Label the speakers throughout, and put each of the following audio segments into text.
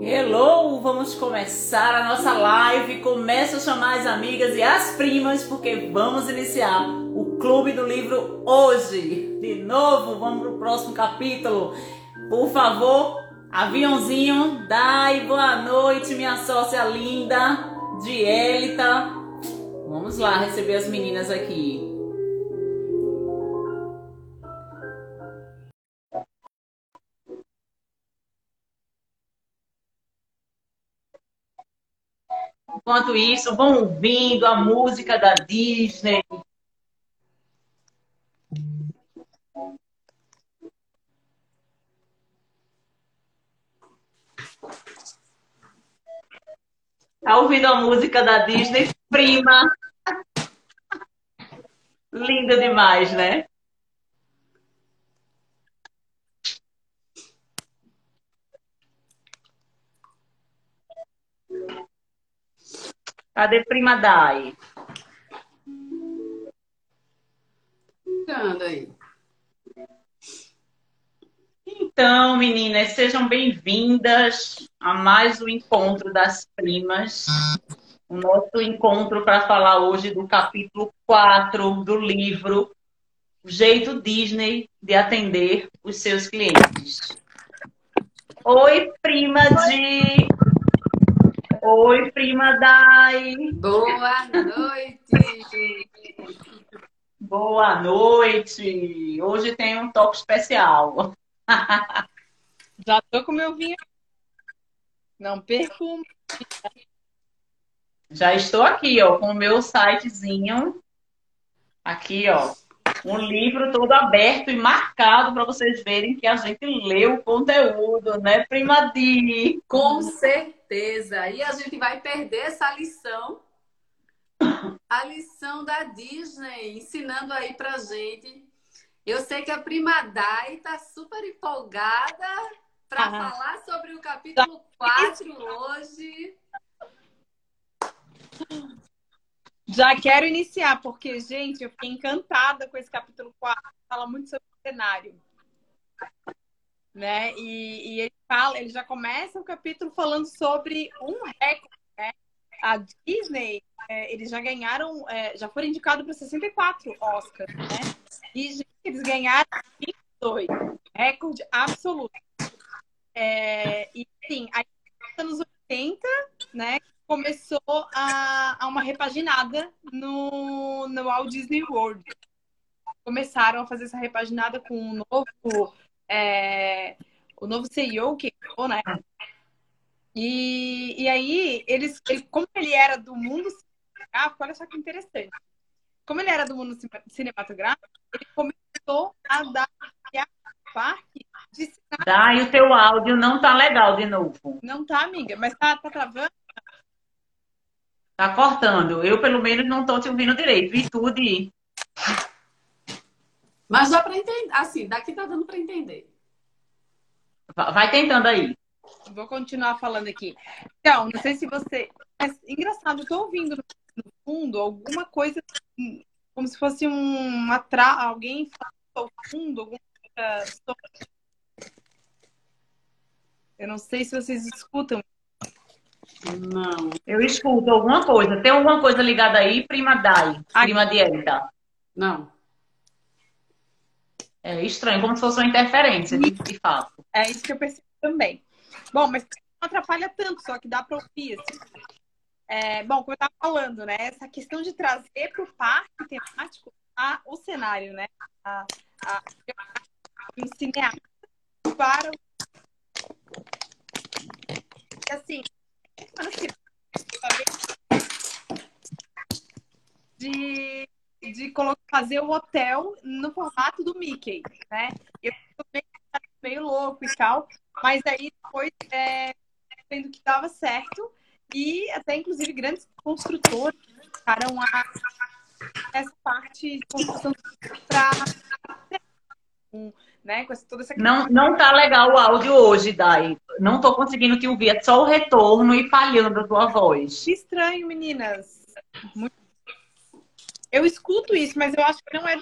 Speaker 1: Hello, vamos começar a nossa live. Começa a chamar as amigas e as primas porque vamos iniciar Clube do Livro hoje. De novo, vamos para o próximo capítulo. Por favor, aviãozinho, dai boa noite, minha sócia linda, Dielita. Vamos lá receber as meninas aqui. Enquanto isso, vão ouvindo a música da Disney. Tá ouvindo a música da Disney? Prima. Linda demais, né? Cadê prima Dai?
Speaker 2: Anda aí.
Speaker 1: Então, meninas, sejam bem-vindas a mais um encontro das primas. O nosso encontro para falar hoje do capítulo 4 do livro O Jeito Disney de Atender os Seus Clientes. Oi, prima de Oi, prima Dai.
Speaker 2: Boa noite.
Speaker 1: Boa noite. Hoje tem um toque especial.
Speaker 3: Já tô com meu vinho. Não perco.
Speaker 1: Já estou aqui, ó, com o meu sitezinho. Aqui, ó. Um livro todo aberto e marcado para vocês verem que a gente leu o conteúdo, né, prima Di?
Speaker 2: Com certeza. E a gente vai perder essa lição. A lição da Disney, ensinando aí pra gente. Eu sei que a prima Dai tá super empolgada para ah. falar sobre o capítulo 4 hoje.
Speaker 3: Já quero iniciar, porque, gente, eu fiquei encantada com esse capítulo 4. Fala muito sobre o cenário. Né? E, e ele fala, ele já começa o capítulo falando sobre um recorde. Né? A Disney, é, eles já ganharam, é, já foram indicados para 64 Oscars, né? E gente, eles ganharam 22, recorde absoluto. É, e sim, aí nos anos 80, né? começou a, a uma repaginada no, no Walt Disney World. Começaram a fazer essa repaginada com o novo, é, o novo CEO que entrou, né? E, e aí, eles, ele, como ele era do mundo cinematográfico, olha só que interessante. Como ele era do mundo cinematográfico, ele começou a dar parque de
Speaker 1: Dá, e o teu áudio não tá legal de novo.
Speaker 3: Não tá, amiga, mas tá, tá travando?
Speaker 1: Tá cortando. Eu, pelo menos, não tô te ouvindo direito. Vi tudo e...
Speaker 2: Mas dá para entender. Assim, daqui tá dando para entender.
Speaker 1: Vai tentando aí.
Speaker 3: Vou continuar falando aqui. Então, não sei se você. É engraçado, eu tô ouvindo no fundo alguma coisa como se fosse um atra... alguém ao fundo, alguma coisa. Eu não sei se vocês escutam
Speaker 1: não. Eu escuto alguma coisa. Tem alguma coisa ligada aí, prima Dai? Prima Dieta?
Speaker 2: Não.
Speaker 1: É estranho, como se fosse uma interferência, de, de fato.
Speaker 3: É isso que eu percebo também. Bom, mas não atrapalha tanto, só que dá para ouvir. Assim. É, bom, como eu estava falando, né? Essa questão de trazer para o parque temático a, o cenário, né? A, a, um cineasta para o... Assim, de, de fazer o hotel no formato do Mickey, né? Eu meio, meio louco e tal, mas aí depois é, vendo que dava certo e até inclusive grandes construtores ficaram a essa parte de construção para né? Com toda essa
Speaker 1: não, não tá legal o áudio hoje, Dai. Não tô conseguindo te ouvir. É só o retorno e falhando a tua voz.
Speaker 3: Que estranho, meninas. Muito... Eu escuto isso, mas eu acho que não é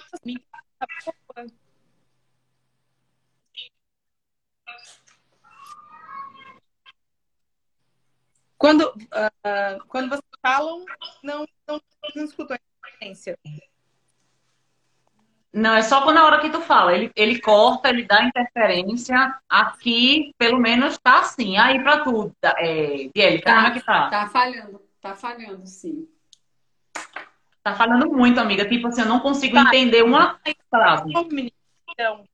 Speaker 3: Quando, uh, quando vocês falam, não, não, não escuto a diferença.
Speaker 1: Não, é só na hora que tu fala. Ele, ele corta, ele dá interferência. Aqui, pelo menos, tá assim. Aí pra tu, é, Bielica, tá, como é que tá?
Speaker 2: Tá falhando, tá falhando, sim.
Speaker 1: Tá falando muito, amiga. Tipo assim, eu não consigo tá. entender uma frase. Então,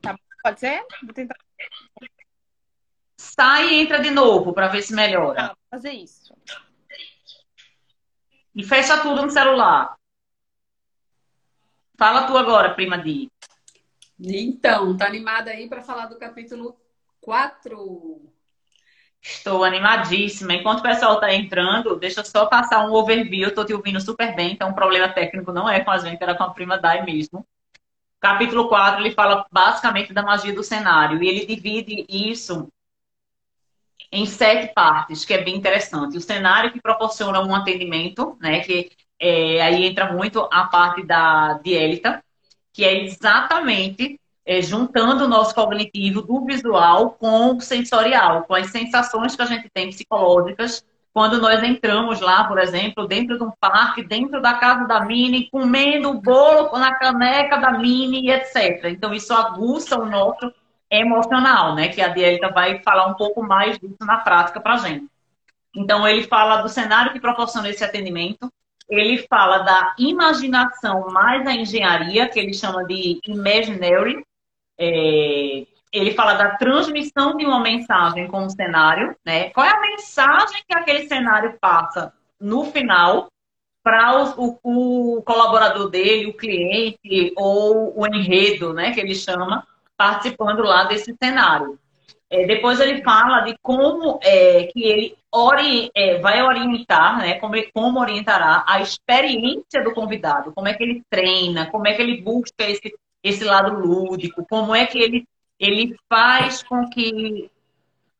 Speaker 3: tá, pode ser? Vou tentar.
Speaker 1: Sai e entra de novo pra ver se melhora.
Speaker 3: Vou fazer isso.
Speaker 1: E fecha tudo no celular. Fala tu agora, prima Di.
Speaker 2: Então, tá animada aí para falar do capítulo 4?
Speaker 1: Estou animadíssima. Enquanto o pessoal está entrando, deixa eu só passar um overview. Eu tô te ouvindo super bem, então o problema técnico não é com a gente, era com a prima Dai mesmo. Capítulo 4, ele fala basicamente da magia do cenário. E ele divide isso em sete partes, que é bem interessante. O cenário que proporciona um atendimento, né? Que é, aí entra muito a parte da diélita, que é exatamente é, juntando o nosso cognitivo do visual com o sensorial, com as sensações que a gente tem psicológicas quando nós entramos lá, por exemplo, dentro de um parque, dentro da casa da Mini, comendo o bolo na caneca da Mini, etc. Então, isso aguça o nosso emocional, né? Que a Dielita vai falar um pouco mais disso na prática para gente. Então, ele fala do cenário que proporciona esse atendimento, ele fala da imaginação mais a engenharia, que ele chama de imaginary. É, ele fala da transmissão de uma mensagem com o cenário, né? Qual é a mensagem que aquele cenário passa no final para o, o, colaborador dele, o cliente ou o enredo, né? Que ele chama, participando lá desse cenário. É, depois ele fala de como é, que ele ori é, vai orientar, né, como, como orientará a experiência do convidado, como é que ele treina, como é que ele busca esse, esse lado lúdico, como é que ele, ele faz com que.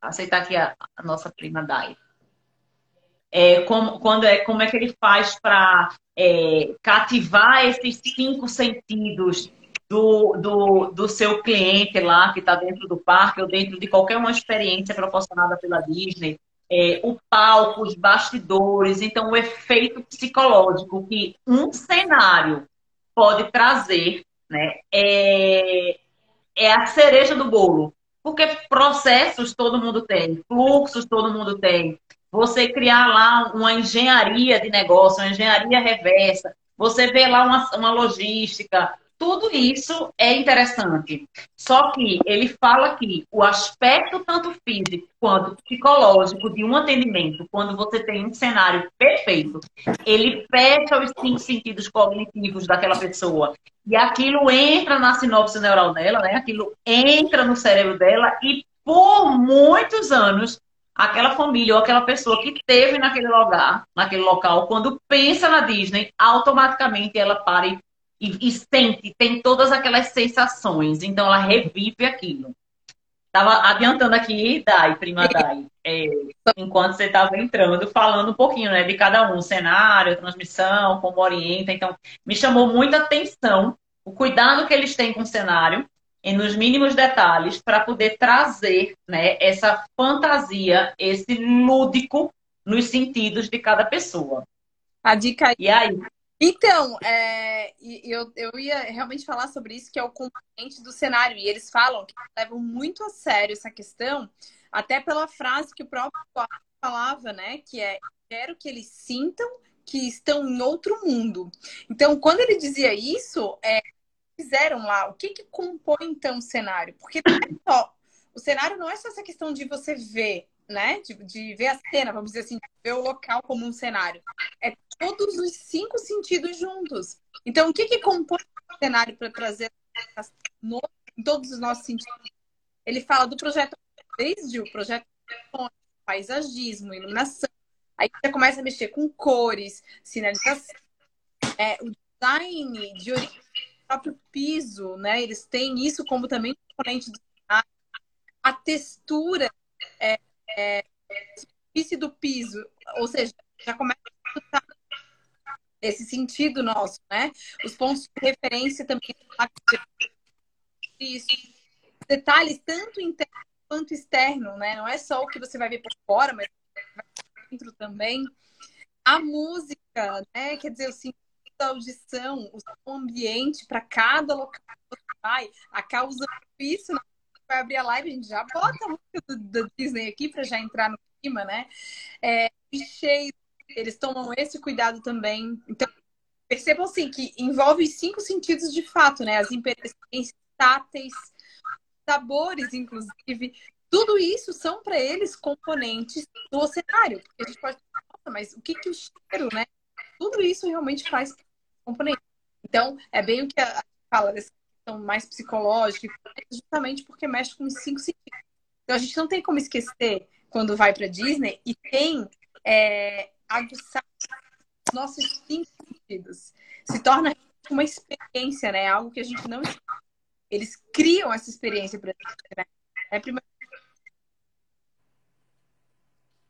Speaker 1: Aceitar aqui a, a nossa prima Dai. É, como, quando é, como é que ele faz para é, cativar esses cinco sentidos do, do, do seu cliente lá que está dentro do parque ou dentro de qualquer uma experiência proporcionada pela Disney, é, o palco, os bastidores, então o efeito psicológico que um cenário pode trazer, né, é, é a cereja do bolo. Porque processos todo mundo tem, fluxos todo mundo tem. Você criar lá uma engenharia de negócio, uma engenharia reversa, você vê lá uma, uma logística, tudo isso é interessante. Só que ele fala que o aspecto tanto físico quanto psicológico de um atendimento, quando você tem um cenário perfeito, ele fecha os cinco sentidos cognitivos daquela pessoa. E aquilo entra na sinopse neural dela, né? Aquilo entra no cérebro dela e por muitos anos aquela família ou aquela pessoa que teve naquele lugar, naquele local, quando pensa na Disney, automaticamente ela para e e, e sente, tem todas aquelas sensações. Então ela revive aquilo. Estava adiantando aqui, Dai, prima Dai, é, enquanto você estava entrando, falando um pouquinho né, de cada um, cenário, transmissão, como orienta. Então, me chamou muita atenção o cuidado que eles têm com o cenário, e nos mínimos detalhes, para poder trazer né, essa fantasia, esse lúdico nos sentidos de cada pessoa.
Speaker 3: A dica
Speaker 1: E aí?
Speaker 3: Então, é, eu, eu ia realmente falar sobre isso, que é o componente do cenário. E eles falam que levam muito a sério essa questão, até pela frase que o próprio falava, né? Que é quero que eles sintam que estão em outro mundo. Então, quando ele dizia isso, é, fizeram lá, o que, que compõe então o cenário? Porque não é só, o cenário não é só essa questão de você ver né? De, de ver a cena, vamos dizer assim, ver o local como um cenário. É todos os cinco sentidos juntos. Então, o que, que compõe o cenário para trazer no, em todos os nossos sentidos? Ele fala do projeto, desde o projeto paisagismo, iluminação. Aí você começa a mexer com cores, sinalização, É, o design de origem do próprio piso, né? Eles têm isso como também componente do a textura é, é, superfície do piso, ou seja, já começa a esse sentido nosso, né? Os pontos de referência também isso. Detalhes tanto interno quanto externo, né? Não é só o que você vai ver por fora, mas dentro também. A música, né? Quer dizer, o sentido da audição, o ambiente para cada local que você vai. A causa isso, né? Vai abrir a live, a gente já bota a música do, do Disney aqui para já entrar no clima, né? É, cheio, eles tomam esse cuidado também. Então, percebam assim que envolve cinco sentidos de fato, né? As experiências táteis, sabores, inclusive. Tudo isso são para eles componentes do cenário. Porque a gente pode falar, mas o que, que o cheiro, né? Tudo isso realmente faz componente. Então, é bem o que a fala dessa questão mais psicológica, justamente porque mexe com os cinco sentidos. Então, a gente não tem como esquecer quando vai para Disney e tem é, aguçar os nossos cinco sentidos. Se torna uma experiência, né? Algo que a gente não eles criam essa experiência para gente, né? É.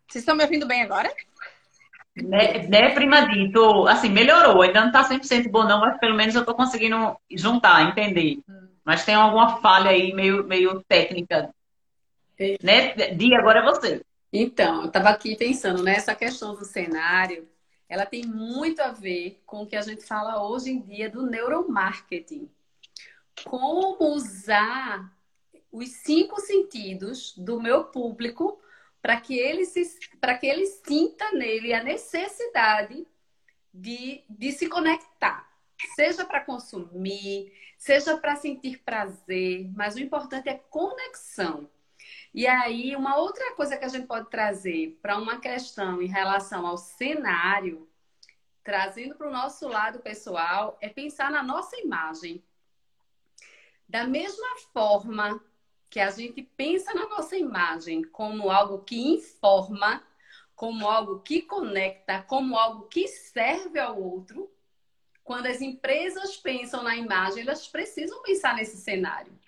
Speaker 3: Vocês estão me ouvindo bem agora?
Speaker 1: Né, né prima Dito? Assim, melhorou. Ainda não está 100% bom, não, mas pelo menos eu estou conseguindo juntar, entender. Hum. Mas tem alguma falha aí meio, meio técnica. Né? Dia, agora é você.
Speaker 2: Então, eu estava aqui pensando nessa questão do cenário. Ela tem muito a ver com o que a gente fala hoje em dia do neuromarketing. Como usar os cinco sentidos do meu público para que ele se, para que ele sinta nele a necessidade de, de se conectar, seja para consumir, seja para sentir prazer, mas o importante é conexão. E aí, uma outra coisa que a gente pode trazer para uma questão em relação ao cenário, trazendo para o nosso lado pessoal, é pensar na nossa imagem. Da mesma forma que a gente pensa na nossa imagem como algo que informa, como algo que conecta, como algo que serve ao outro, quando as empresas pensam na imagem, elas precisam pensar nesse cenário.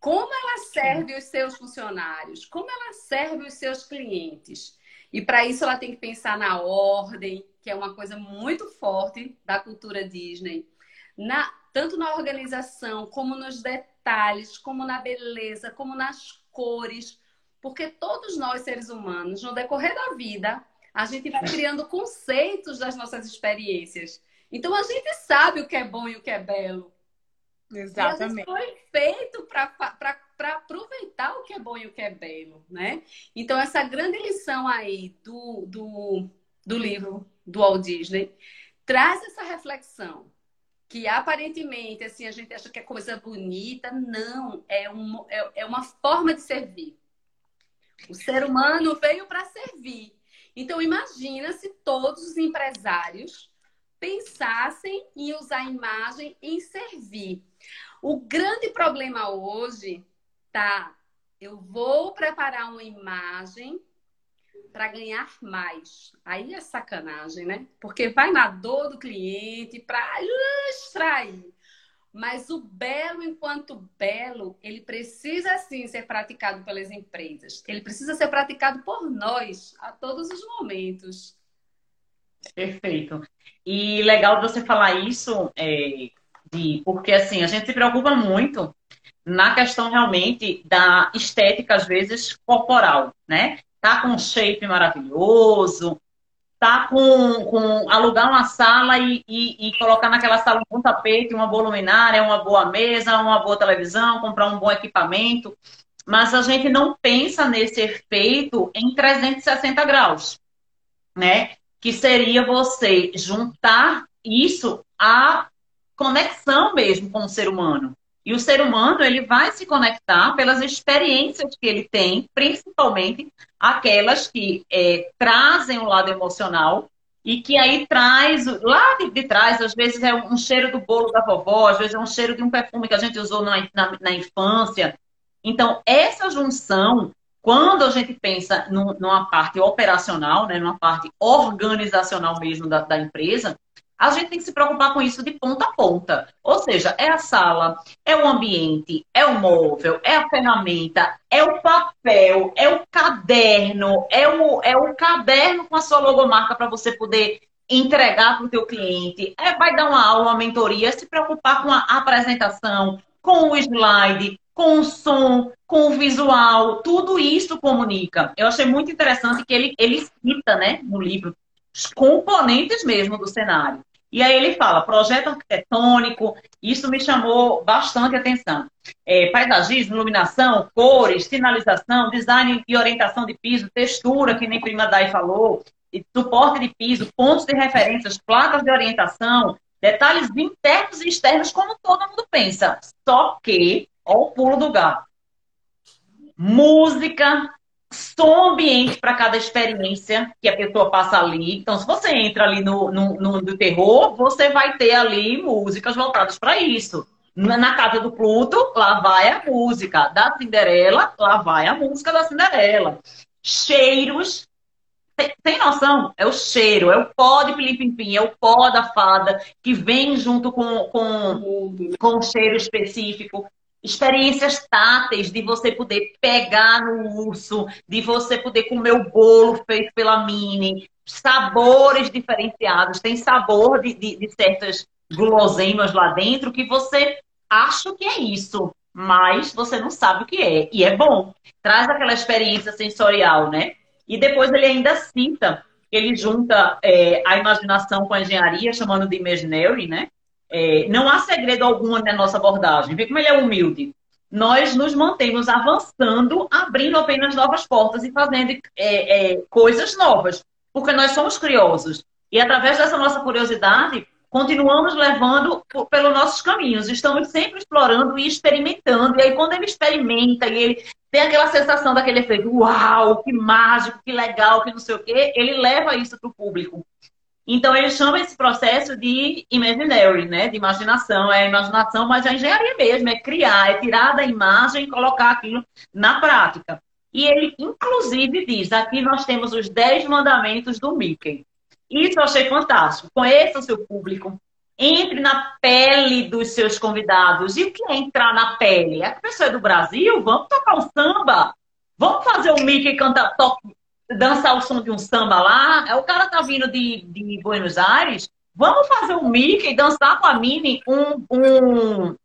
Speaker 2: Como ela serve os seus funcionários? Como ela serve os seus clientes? E para isso ela tem que pensar na ordem, que é uma coisa muito forte da cultura Disney, na, tanto na organização como nos detalhes, como na beleza, como nas cores, porque todos nós seres humanos, no decorrer da vida, a gente vai criando conceitos das nossas experiências. Então a gente sabe o que é bom e o que é belo.
Speaker 3: Exatamente.
Speaker 2: E foi feito para aproveitar o que é bom e o que é belo, né? Então, essa grande lição aí do, do, do livro do Walt Disney traz essa reflexão que aparentemente assim a gente acha que é coisa bonita, não, é, um, é, é uma forma de servir. O ser humano veio para servir. Então imagina se todos os empresários pensassem em usar a imagem em servir. O grande problema hoje tá, eu vou preparar uma imagem para ganhar mais. Aí é sacanagem, né? Porque vai na dor do cliente para extrair. Mas o belo, enquanto belo, ele precisa sim ser praticado pelas empresas. Ele precisa ser praticado por nós a todos os momentos.
Speaker 1: Perfeito. E legal você falar isso, é, de, porque assim, a gente se preocupa muito na questão realmente da estética, às vezes, corporal, né? Tá com um shape maravilhoso, tá com, com alugar uma sala e, e, e, colocar naquela sala um bom tapete, uma boa luminária, uma boa mesa, uma boa televisão, comprar um bom equipamento. Mas a gente não pensa nesse efeito em 360 graus, né? que seria você juntar isso à conexão mesmo com o ser humano. E o ser humano, ele vai se conectar pelas experiências que ele tem, principalmente aquelas que é, trazem o lado emocional e que aí traz, lá de, de, trás, às vezes é um cheiro do bolo da vovó, às vezes é um cheiro de um perfume que a gente usou na, na, na infância. Então, essa junção quando a gente pensa numa parte operacional, né, numa parte organizacional mesmo da, da empresa, A gente tem que se preocupar com isso de ponta a ponta. Ou seja, é a sala, é o ambiente, é o móvel, é a ferramenta, é o papel, é o caderno, é o, é o caderno com a sua logomarca para você poder entregar para o teu cliente. É, vai dar uma aula, uma mentoria, se preocupar com a apresentação, com o slide, com o som, com o visual, tudo isso comunica. Eu achei muito interessante que ele, ele cita, né, no livro, os componentes mesmo do cenário. E aí ele fala, projeto arquitetônico, isso me chamou bastante atenção. É, paisagismo, iluminação, cores, sinalização, design e orientação de piso, textura, que nem Prima Dai falou, suporte de piso, pontos de referências, placas de orientação, detalhes internos e externos, como todo mundo pensa. Só que, ó o pulo do gato. Música, som ambiente para cada experiência que a pessoa passa ali. Então, se você entra ali no, no, no, no terror, você vai ter ali músicas voltadas para isso. Na casa do Pluto, lá vai a música. Da Cinderela, lá vai a música da Cinderela. Cheiros. Tem, tem noção? É o cheiro, é o pó de pilim-pim-pim, é o pó da fada que vem junto com, com, com um cheiro específico experiências táteis de você poder pegar no urso, de você poder comer o bolo feito pela Mini, sabores diferenciados. Tem sabor de, de, de certas guloseimas lá dentro que você acha que é isso, mas você não sabe o que é. E é bom. Traz aquela experiência sensorial, né? E depois ele ainda cita, ele junta é, a imaginação com a engenharia, chamando de imaginary, né? É, não há segredo algum na nossa abordagem. Vê como ele é humilde. Nós nos mantemos avançando, abrindo apenas novas portas e fazendo é, é, coisas novas, porque nós somos curiosos. E através dessa nossa curiosidade, continuamos levando pelos nossos caminhos. Estamos sempre explorando e experimentando. E aí, quando ele experimenta e ele tem aquela sensação daquele efeito, uau, que mágico, que legal, que não sei o quê, ele leva isso para o público. Então, ele chama esse processo de imaginary, né? De imaginação. É imaginação, mas é engenharia mesmo, é criar, é tirar da imagem e colocar aquilo na prática. E ele, inclusive, diz: aqui nós temos os 10 mandamentos do Mickey. Isso eu achei fantástico. Conheça o seu público, entre na pele dos seus convidados. E o que é entrar na pele? A pessoa é do Brasil? Vamos tocar um samba? Vamos fazer o Mickey cantar, dançar o som de um samba lá. É, o cara tá vindo de, de Buenos Aires. Vamos fazer o Mickey dançar com a Mini um, um,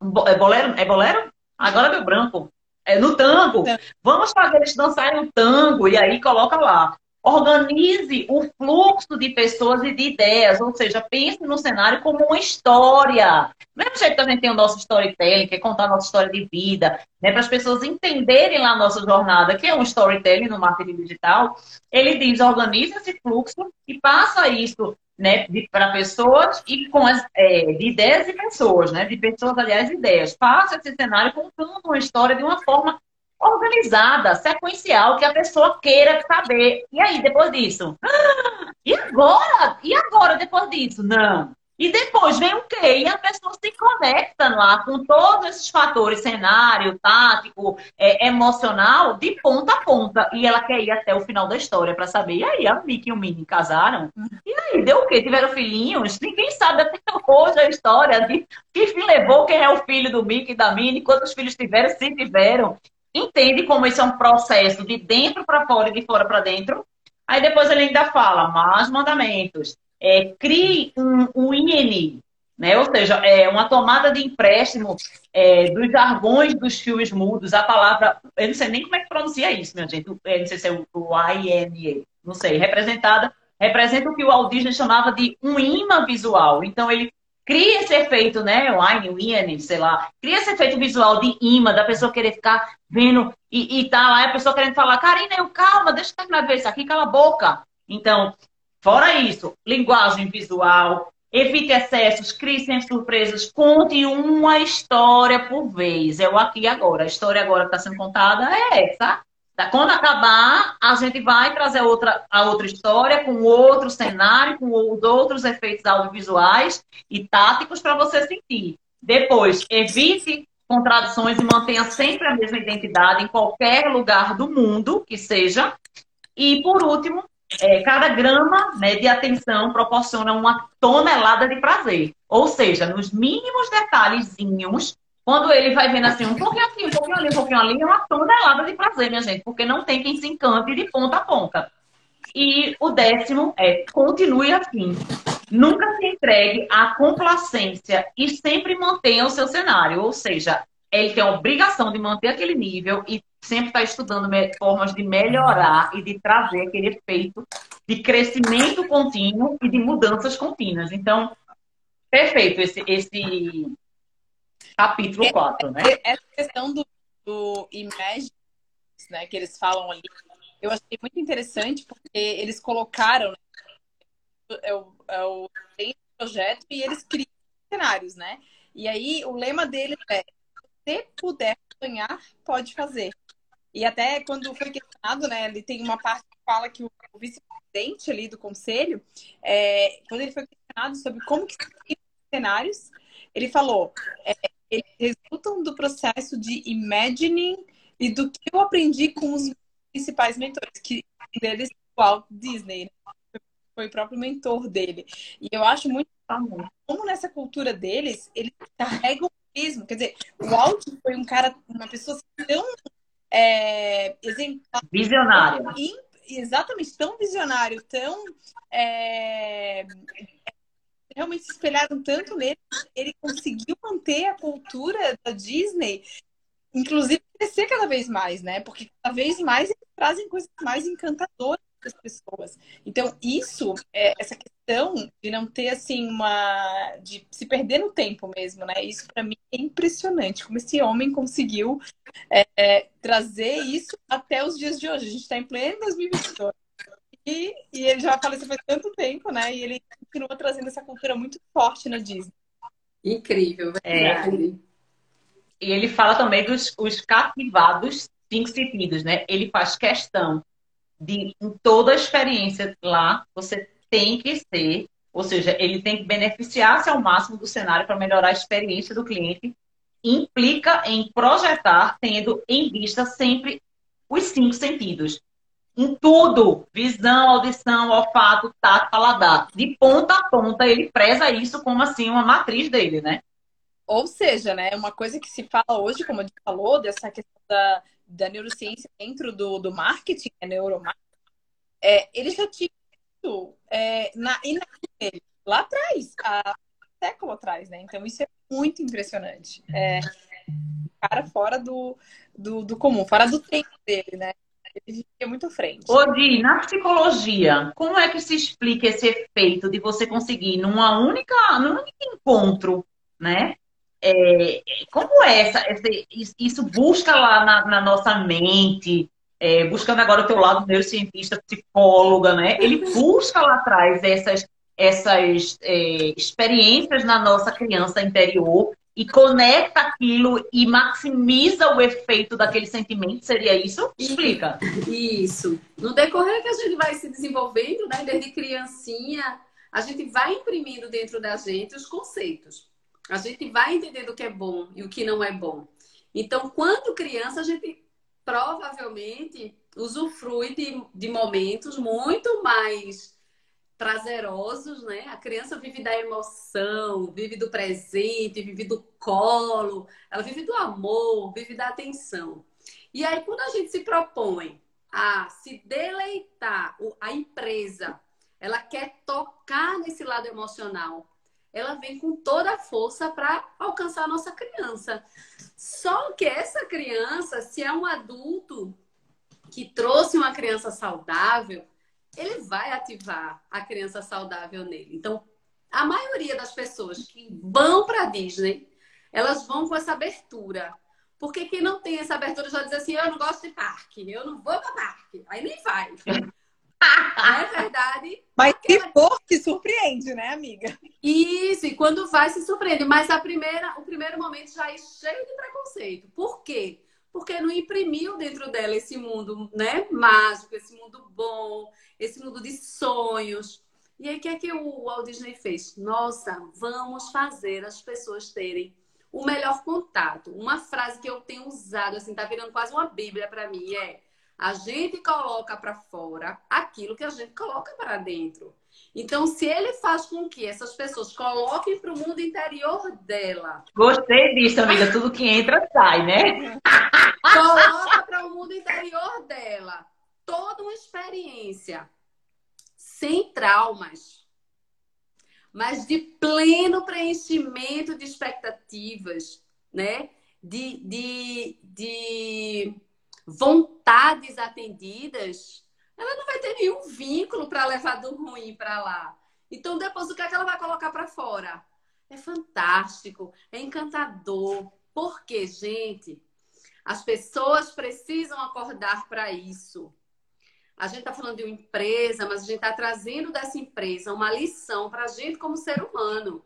Speaker 1: um é bolero? É bolero? Agora deu branco. É no tango. Vamos fazer eles dançarem o tango e aí coloca lá. Organize o fluxo de pessoas e de ideias, ou seja, pense no cenário como uma história. Do mesmo jeito que a gente tem o nosso storytelling, que é contar a nossa história de vida, né, para as pessoas entenderem lá a nossa jornada, que é um storytelling no marketing digital, ele diz: organize esse fluxo e passa isso né, para pessoas e com as, é, de ideias e pessoas, né, de pessoas, aliás, ideias. Passa esse cenário contando uma história de uma forma organizada, sequencial, que a pessoa queira saber. E aí, depois disso? E agora? E agora, depois disso? Não. E depois vem o quê? E a pessoa se conecta lá com todos esses fatores, cenário, tático, é, emocional, de ponta a ponta. E ela quer ir até o final da história para saber. E aí, a Mickey e o Minnie casaram? E aí, deu o quê? Tiveram filhinhos? Ninguém sabe até hoje a história de que fim levou, quem é o filho do Mickey e da Minnie, quantos filhos tiveram, se tiveram entende como isso é um processo de dentro para fora e de fora para dentro. Aí depois ele ainda fala mais mandamentos. É, crie um, um INI, né? ou seja, é uma tomada de empréstimo é, dos jargões dos filmes mudos. A palavra, eu não sei nem como é que pronuncia isso, minha gente. Eu não sei se é o, o INE, não sei, representada, representa o que o Walt Disney chamava de um imã visual. Então ele cria esse efeito, né? Wine, wine, sei lá. Cria esse efeito visual de imã, da pessoa querer ficar vendo e, e tá lá, a pessoa querendo falar, Karina, eu calma, deixa eu terminar de ver isso aqui, cala a boca. Então, fora isso, linguagem visual, evite excessos, crie sem surpresas, conte uma história por vez. É o aqui agora. A história agora que está sendo contada é essa. Tá, quando acabar, a gente vai trazer outra, a outra história, com outro cenário, com os outros efeitos audiovisuais e táticos para você sentir. Depois, evite contradições e mantenha sempre a mesma identidade em qualquer lugar do mundo que seja. E, por último, é, cada grama né, de atenção proporciona uma tonelada de prazer. Ou seja, nos mínimos detalhezinhos, quando ele vai vendo assim, um pouquinho aqui, um pouquinho ali, um pouquinho ali, é uma tonelada de prazer, minha gente, porque não tem quem se encante de ponta a ponta. E o décimo é continue assim. Nunca se entregue à complacência e sempre mantenha o seu cenário. Ou seja, ele tem a obrigação de manter aquele nível e sempre está estudando formas de melhorar e de trazer aquele efeito de crescimento contínuo e de mudanças contínuas. Então, perfeito esse, esse capítulo 4, né?
Speaker 3: Essa questão do, do imagine, né, que eles falam ali, eu achei muito interessante porque eles colocaram né, é o, é o projeto e eles criam cenários, né? E aí o lema deles é se puder sonhar, pode fazer. E até quando foi questionado, né, ele tem uma parte que fala que o, vice-presidente ali do conselho, é, quando ele foi questionado sobre como que se cenários, ele falou, é, eles resultam do processo de imagining e do que eu aprendi com os principais mentores, que um deles o Walt Disney, né? foi o próprio mentor dele. E eu acho muito como nessa cultura deles, eles carregam mesmo. Quer dizer, o Walt foi um cara, uma pessoa tão é, exemplar.
Speaker 1: Visionário.
Speaker 3: exatamente, tão visionário, tão. É, realmente se espelharam tanto nele, ele conseguiu manter a cultura da Disney, inclusive crescer cada vez mais, né? Porque cada vez mais eles trazem coisas mais encantadoras das pessoas. Então, isso, é, essa questão de não ter, assim, uma. de se perder no tempo mesmo, né? Isso, para mim, é impressionante. Como esse homem conseguiu é, é, trazer isso até os dias de hoje. A gente está em pleno 2022. E, e ele já faleceu faz tanto tempo, né? E ele continua trazendo essa cultura muito forte na Disney.
Speaker 2: Incrível, verdade. É.
Speaker 1: E ele fala também dos os cativados cinco sentidos, né? Ele faz questão de em toda a experiência lá, você tem que ser, ou seja, ele tem que beneficiar-se ao máximo do cenário para melhorar a experiência do cliente. Implica em projetar, tendo em vista sempre os cinco sentidos. Em tudo, visão, audição, olfato, tato, paladar. De ponta a ponta, ele preza isso como assim uma matriz dele, né?
Speaker 3: Ou seja, né, uma coisa que se fala hoje, como a gente falou, dessa questão da, da neurociência dentro do, do marketing, é neuromarketing, é, ele já tinha isso é, na, dele, lá atrás, há um século atrás, né? Então isso é muito impressionante. É, cara fora do, do, do comum, fora do tempo dele, né? É muito à frente.
Speaker 1: Odi, na psicologia, como é que se explica esse efeito de você conseguir numa única, num único encontro, né? É, como é essa, isso busca lá na, na nossa mente, é, buscando agora o teu lado neurocientista, psicóloga, né? Ele busca lá atrás essas, essas é, experiências na nossa criança interior e conecta aquilo e maximiza o efeito daquele sentimento, seria isso? Explica.
Speaker 2: Isso. No decorrer que a gente vai se desenvolvendo, né, desde criancinha, a gente vai imprimindo dentro da gente os conceitos. A gente vai entendendo o que é bom e o que não é bom. Então, quando criança, a gente provavelmente usufrui de, de momentos muito mais prazerosos, né? A criança vive da emoção, vive do presente, vive do colo, ela vive do amor, vive da atenção. E aí, quando a gente se propõe a se deleitar, a empresa, ela quer tocar nesse lado emocional, ela vem com toda a força para alcançar a nossa criança. Só que essa criança, se é um adulto que trouxe uma criança saudável, ele vai ativar a criança saudável nele. Então, a maioria das pessoas que vão para Disney, elas vão com essa abertura. Porque quem não tem essa abertura já diz assim: eu não gosto de parque, eu não vou para parque. Aí nem vai. É verdade?
Speaker 3: Mas se for, se surpreende, né, amiga?
Speaker 2: Isso, e quando vai, se surpreende. Mas a primeira, o primeiro momento já é cheio de preconceito. Por quê? Porque não imprimiu dentro dela esse mundo né, mágico, esse mundo bom, esse mundo de sonhos. E aí, o que é que o Walt Disney fez? Nossa, vamos fazer as pessoas terem o melhor contato. Uma frase que eu tenho usado, assim, tá virando quase uma bíblia para mim, é A gente coloca para fora aquilo que a gente coloca para dentro. Então, se ele faz com que essas pessoas coloquem para o mundo interior dela.
Speaker 1: Gostei disso, amiga. Tudo que entra sai, né?
Speaker 2: Coloca para o mundo interior dela toda uma experiência sem traumas, mas de pleno preenchimento de expectativas, né? De, de, de vontades atendidas, ela não vai ter nenhum vínculo para levar do ruim para lá. Então, depois, o que, é que ela vai colocar para fora? É fantástico, é encantador. Porque, gente, as pessoas precisam acordar para isso. A gente está falando de uma empresa, mas a gente está trazendo dessa empresa uma lição para a gente como ser humano.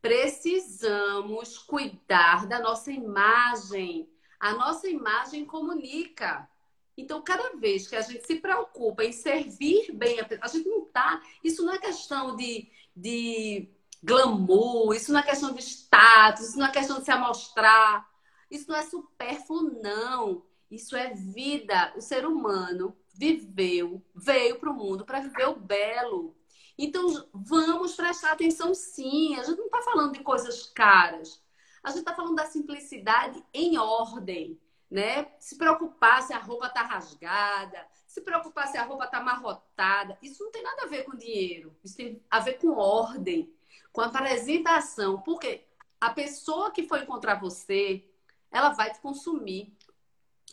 Speaker 2: Precisamos cuidar da nossa imagem. A nossa imagem comunica. Então, cada vez que a gente se preocupa em servir bem, a gente não está. Isso não é questão de, de glamour, isso não é questão de status, isso não é questão de se amostrar, isso não é supérfluo, não. Isso é vida. O ser humano viveu, veio para o mundo para viver o belo. Então, vamos prestar atenção sim. A gente não está falando de coisas caras. A gente está falando da simplicidade em ordem né? Se preocupar se a roupa tá rasgada, se preocupar se a roupa tá amarrotada. Isso não tem nada a ver com dinheiro. Isso tem a ver com ordem, com apresentação. Porque a pessoa que for encontrar você, ela vai te consumir.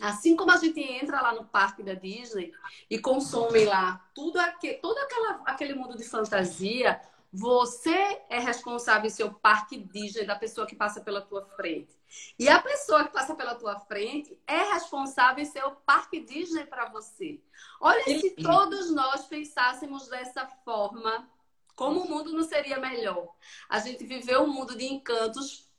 Speaker 2: Assim como a gente entra lá no parque da Disney e consome lá tudo aquele, todo aquela, aquele mundo de fantasia, você é responsável em seu parque Disney da pessoa que passa pela tua frente. E a pessoa que passa pela tua frente é responsável em ser o parque Disney para você. Olha se todos nós pensássemos dessa forma, como o mundo não seria melhor. A gente viveu um mundo de encantos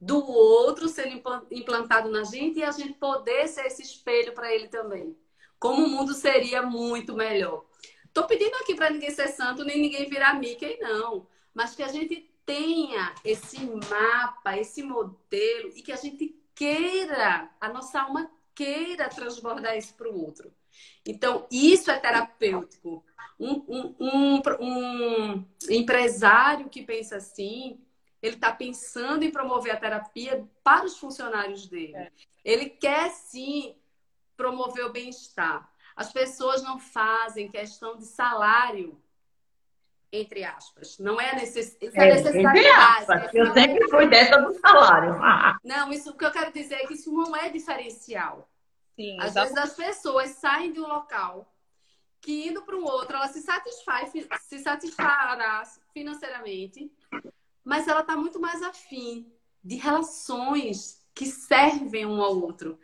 Speaker 2: do outro sendo implantado na gente e a gente poder ser esse espelho para ele também. Como o mundo seria muito melhor. Tô pedindo aqui para ninguém ser santo, nem ninguém virar Mickey, não. Mas que a gente tenha esse mapa, esse modelo e que a gente queira, a nossa alma queira transbordar isso para o outro. Então, isso é terapêutico. Um, um, um, um empresário que pensa assim, ele está pensando em promover a terapia para os funcionários dele. É. Ele quer sim promover o bem-estar. As pessoas não fazem questão de salário, entre aspas. Não é, necess... é, é necessidade.
Speaker 1: Aspas. Eu sempre fui dessa do salário.
Speaker 2: Não, isso o que eu quero dizer é que isso não é diferencial. Sim, Às vezes as pessoas saem de um local que indo para um outro, ela se satisfaz, se satisfará financeiramente, mas ela está muito mais afim de relações que servem um ao outro.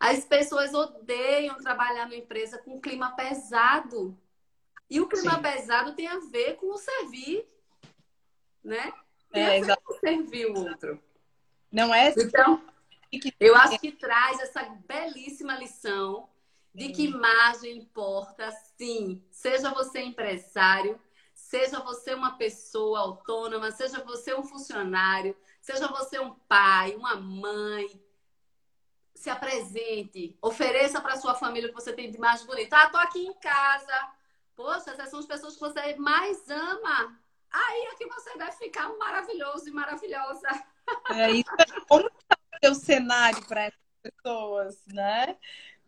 Speaker 2: As pessoas odeiam trabalhar numa empresa com clima pesado. E o clima Sim. pesado tem a ver com o servir, né? Tem é, servir o outro.
Speaker 3: Não é?
Speaker 2: Então, eu acho que traz essa belíssima lição de que imagem importa, sim. Seja você empresário, seja você uma pessoa autônoma, seja você um funcionário, seja você um pai, uma mãe, se apresente, ofereça para sua família o que você tem de mais bonito. Ah, tô aqui em casa. Poxa, essas são as pessoas que você mais ama. Aí é que você deve ficar maravilhoso e maravilhosa.
Speaker 3: É isso. Como está o seu cenário para essas pessoas, né?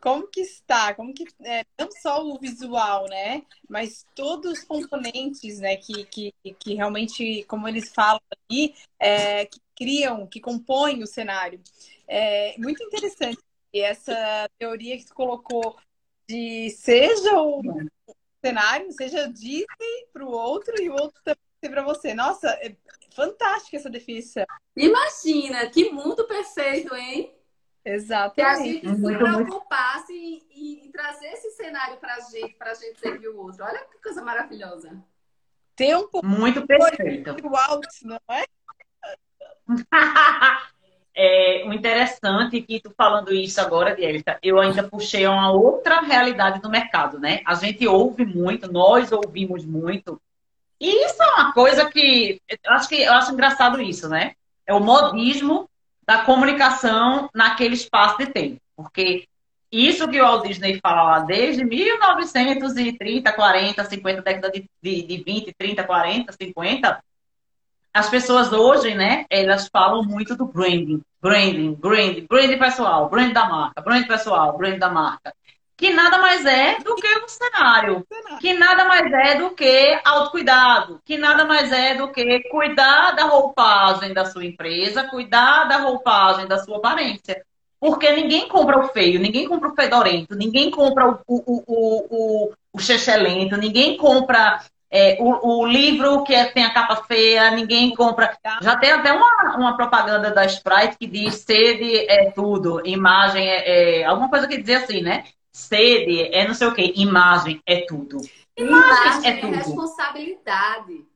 Speaker 3: Como que está? Como que é, não só o visual, né? Mas todos os componentes, né? Que, que, que realmente, como eles falam ali, é, que criam, que compõem o cenário. É muito interessante essa teoria que tu colocou de seja o cenário, seja Disney para o outro e o outro também para você. Nossa, é fantástica essa definição.
Speaker 2: Imagina, que mundo perfeito, hein?
Speaker 3: Exatamente.
Speaker 2: Que a gente se preocupasse em, em, trazer esse cenário para a gente, para a gente servir o outro. Olha que coisa maravilhosa.
Speaker 3: Tem um pouco
Speaker 1: muito perfeito.
Speaker 3: alto, não é?
Speaker 1: É, o interessante é que tu falando isso agora, Dielita, eu ainda puxei uma outra realidade do mercado, né? A gente ouve muito, nós ouvimos muito. E isso é uma coisa que eu acho que eu acho engraçado isso, né? É o modismo da comunicação naquele espaço de tempo. Porque isso que o Walt Disney fala lá desde 1930, 40, 50, década de, de, de 20, 30, 40, 50, as pessoas hoje, né, elas falam muito do branding, branding, branding, branding pessoal, brand da marca, brand pessoal, brand da marca. Que nada mais é do que um cenário, que nada mais é do que autocuidado, que nada mais é do que cuidar da roupagem da sua empresa, cuidar da roupagem da sua aparência. Porque ninguém compra o feio, ninguém compra o fedorento, ninguém compra o, o, o, o, o chechelento, ninguém compra é, o, o, livro que é, tem a capa feia, ninguém compra. Já tem até uma, uma propaganda da Sprite que diz sede é tudo, imagem é, é alguma coisa que diz assim, né? Sede é não sei o que, imagem é tudo.
Speaker 2: Imagem, imagem é, tudo. é responsabilidade.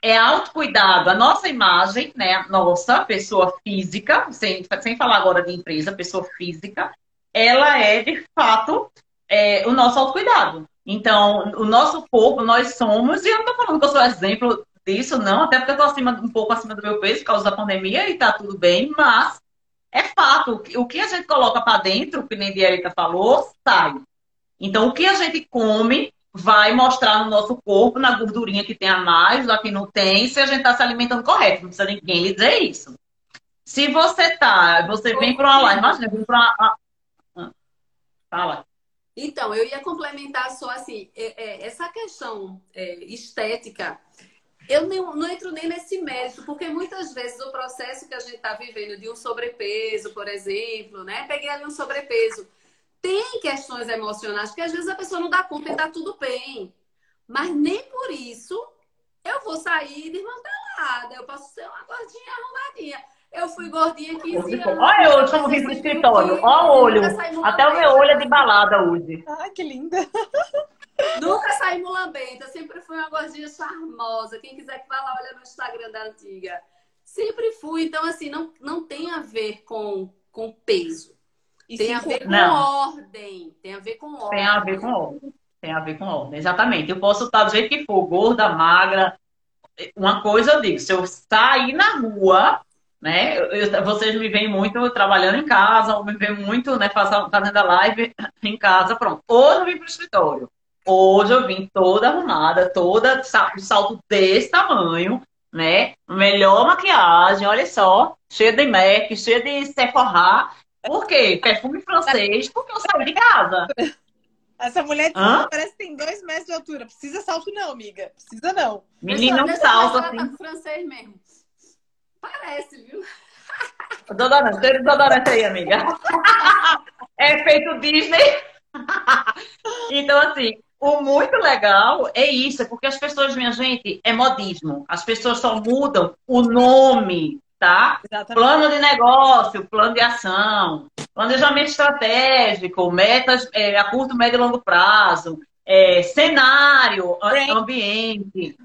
Speaker 1: É autocuidado. A nossa imagem, né? A nossa pessoa física, sem, sem falar agora de empresa, pessoa física, ela é de fato é, o nosso autocuidado. Então, o nosso corpo, nós somos, e eu não estou falando que eu sou exemplo disso, não, até porque eu estou acima, um pouco acima do meu peso por causa da pandemia e está tudo bem, mas é fato, o que a gente coloca para dentro, que nem a Dielita falou, sai. Então, o que a gente come vai mostrar no nosso corpo, na gordurinha que tem a mais, lá que não tem, se a gente está se alimentando correto. Não precisa ninguém lhe dizer isso. Se você tá, você vem para uma live, imagina, vem para uma. Ah, fala.
Speaker 2: Então, eu ia complementar só assim, é, é, essa questão é, estética, eu não, não, entro nem nesse mérito, porque muitas vezes o processo que a gente está vivendo de um sobrepeso, por exemplo, né? Peguei ali um sobrepeso. Tem questões emocionais que às vezes a pessoa não dá conta e tá tudo bem. Mas nem por isso eu vou sair desmantelada. Eu posso ser uma gordinha arrumadinha. Eu fui gordinha 15 anos.
Speaker 1: Olha eu como vim pro escritório. Olha o olho. Até o meu olho é de balada hoje.
Speaker 3: Ai, que linda.
Speaker 2: Nunca saí mulambenta. Sempre fui uma gordinha charmosa. Quem quiser que vá lá, olha no Instagram da antiga. Sempre fui. Então, assim, não, não tem a ver com, com peso. E tem a ver com não. ordem. Tem a ver com ordem.
Speaker 1: Tem a ver com ordem. Tem a ver com ordem, exatamente. Eu posso estar do jeito que for, gorda, magra. Uma coisa eu digo, se eu sair na rua, né? Eu, vocês me veem muito trabalhando em casa, ou me veem muito, né, fazendo a live em casa, pronto. Hoje eu vim para o escritório. Hoje eu vim toda arrumada, toda salto desse tamanho, né? Melhor maquiagem, olha só, cheia de MAC, cheia de Sephora. Por quê? Perfume francês, porque eu saí de casa.
Speaker 3: Essa mulher parece que tem dois metros de altura. Precisa salto não, amiga. Precisa não.
Speaker 1: Menina, um salto assim.
Speaker 2: Tá francês mesmo. Parece, viu?
Speaker 1: Dodorante, tem desodorante aí, amiga. É feito Disney. Então, assim, o muito legal é isso, é porque as pessoas, minha gente, é modismo. As pessoas só mudam o nome, tá? Exatamente. Plano de negócio, plano de ação, planejamento estratégico, metas é, a curto, médio e longo prazo, é, cenário, ambiente.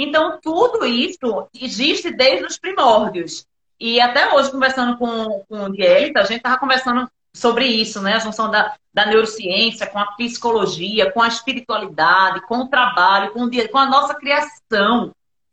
Speaker 1: Então, tudo isso existe desde os primórdios. E até hoje, conversando com, com o Dielita, a gente estava conversando sobre isso, né? A junção da, da neurociência com a psicologia, com a espiritualidade, com o trabalho, com, o, com a nossa criação.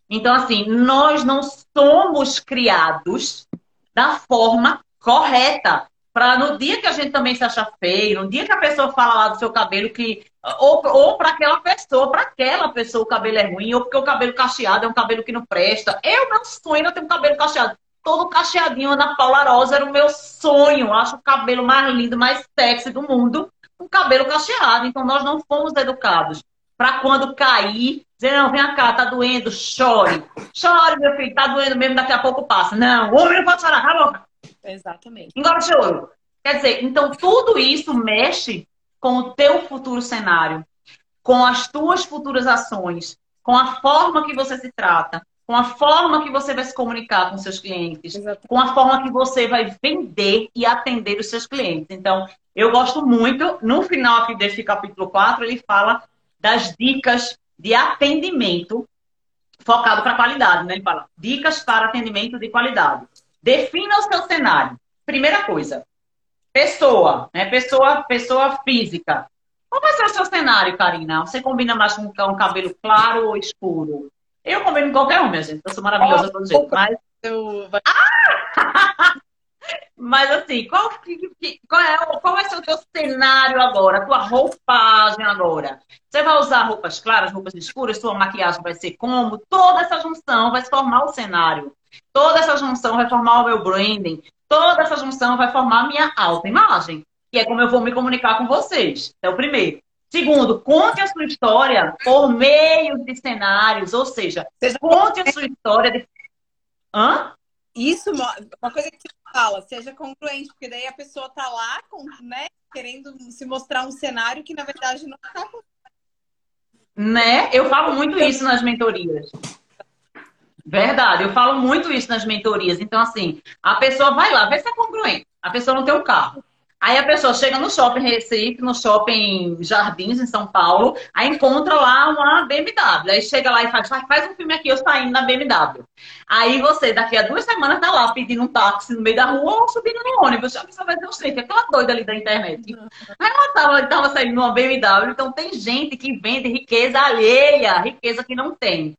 Speaker 1: Então, assim, nós não somos criados da forma correta para no dia que a gente também se acha feio, no dia que a pessoa fala lá do seu cabelo que ou, ou para aquela pessoa, para aquela pessoa o cabelo é ruim, ou porque o cabelo cacheado é um cabelo que não presta. Eu, meu sonho, eu tenho um cabelo cacheado. Todo cacheadinho, Ana Paula Rosa era o meu sonho. Acho o cabelo mais lindo, mais sexy do mundo, um cabelo cacheado. Então, nós não fomos educados para quando cair, dizer, não, vem cá, tá doendo, chore. Chore, meu filho, tá doendo mesmo, daqui a pouco passa. Não, o homem não pode chorar, cala a boca.
Speaker 3: Exatamente.
Speaker 1: Engole choro. Quer dizer, então tudo isso mexe com o teu futuro cenário, com as tuas futuras ações, com a forma que você se trata, com a forma que você vai se comunicar com seus clientes, Exatamente. com a forma que você vai vender e atender os seus clientes. Então, eu gosto muito, no final aqui desse capítulo 4, ele fala das dicas de atendimento focado para qualidade, né? Ele fala dicas para atendimento de qualidade. Defina o seu cenário. Primeira coisa, pessoa, né? Pessoa, pessoa física. Qual vai ser o seu cenário, Karina? Você combina mais com um cabelo claro ou escuro? Eu combino com qualquer um, minha gente. Eu sou maravilhosa oh, todo jeito. Mas... Eu... Ah! Mas assim, qual, qual, é, qual vai ser o teu cenário agora, a tua roupagem agora? Você vai usar roupas claras, roupas escuras, sua maquiagem vai ser como? Toda essa junção vai formar o cenário. Toda essa junção vai formar o meu branding. Toda essa junção vai formar a minha autoimagem, que é como eu vou me comunicar com vocês. É o primeiro. Segundo, conte a sua história por meio de cenários, ou seja, conte a sua história de...
Speaker 3: Hã? Isso, uma coisa que você fala, seja congruente, porque daí a pessoa tá lá, com, né, querendo se mostrar um cenário que na verdade não tá
Speaker 1: Né? Eu falo muito isso nas mentorias. Verdade, eu falo muito isso nas mentorias. Então, assim, a pessoa vai lá, vê se é congruente. A pessoa não tem um carro. Aí a pessoa chega no shopping Recife, no shopping Jardins, em São Paulo, aí encontra lá uma BMW. Aí chega lá e faz, faz um filme aqui, eu saindo na BMW. Aí você, daqui a duas semanas, tá lá pedindo um táxi no meio da rua ou subindo no ônibus. A pessoa vai dizer, gente, aquela doida ali da internet. Aí ela tava, tava saindo numa BMW. Então tem gente que vende riqueza alheia, riqueza que não tem.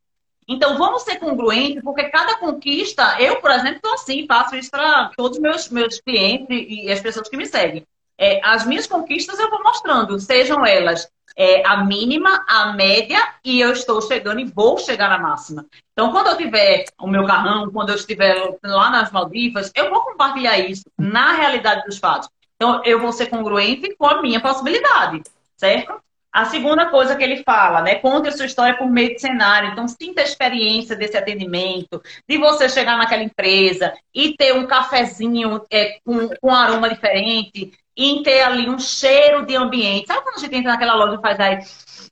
Speaker 1: Então, vamos ser congruentes, porque cada conquista, eu, por exemplo, estou assim, faço isso para todos os meus, meus clientes e as pessoas que me seguem. É, as minhas conquistas eu vou mostrando, sejam elas é, a mínima, a média, e eu estou chegando e vou chegar na máxima. Então, quando eu tiver o meu carrão, quando eu estiver lá nas Maldivas, eu vou compartilhar isso na realidade dos fatos. Então, eu vou ser congruente com a minha possibilidade, certo? A segunda coisa que ele fala, né? Conte a sua história por meio de cenário. Então, sinta a experiência desse atendimento, de você chegar naquela empresa e ter um cafezinho é, com, com aroma diferente, e ter ali um cheiro de ambiente. Sabe quando a gente entra naquela loja e faz aí?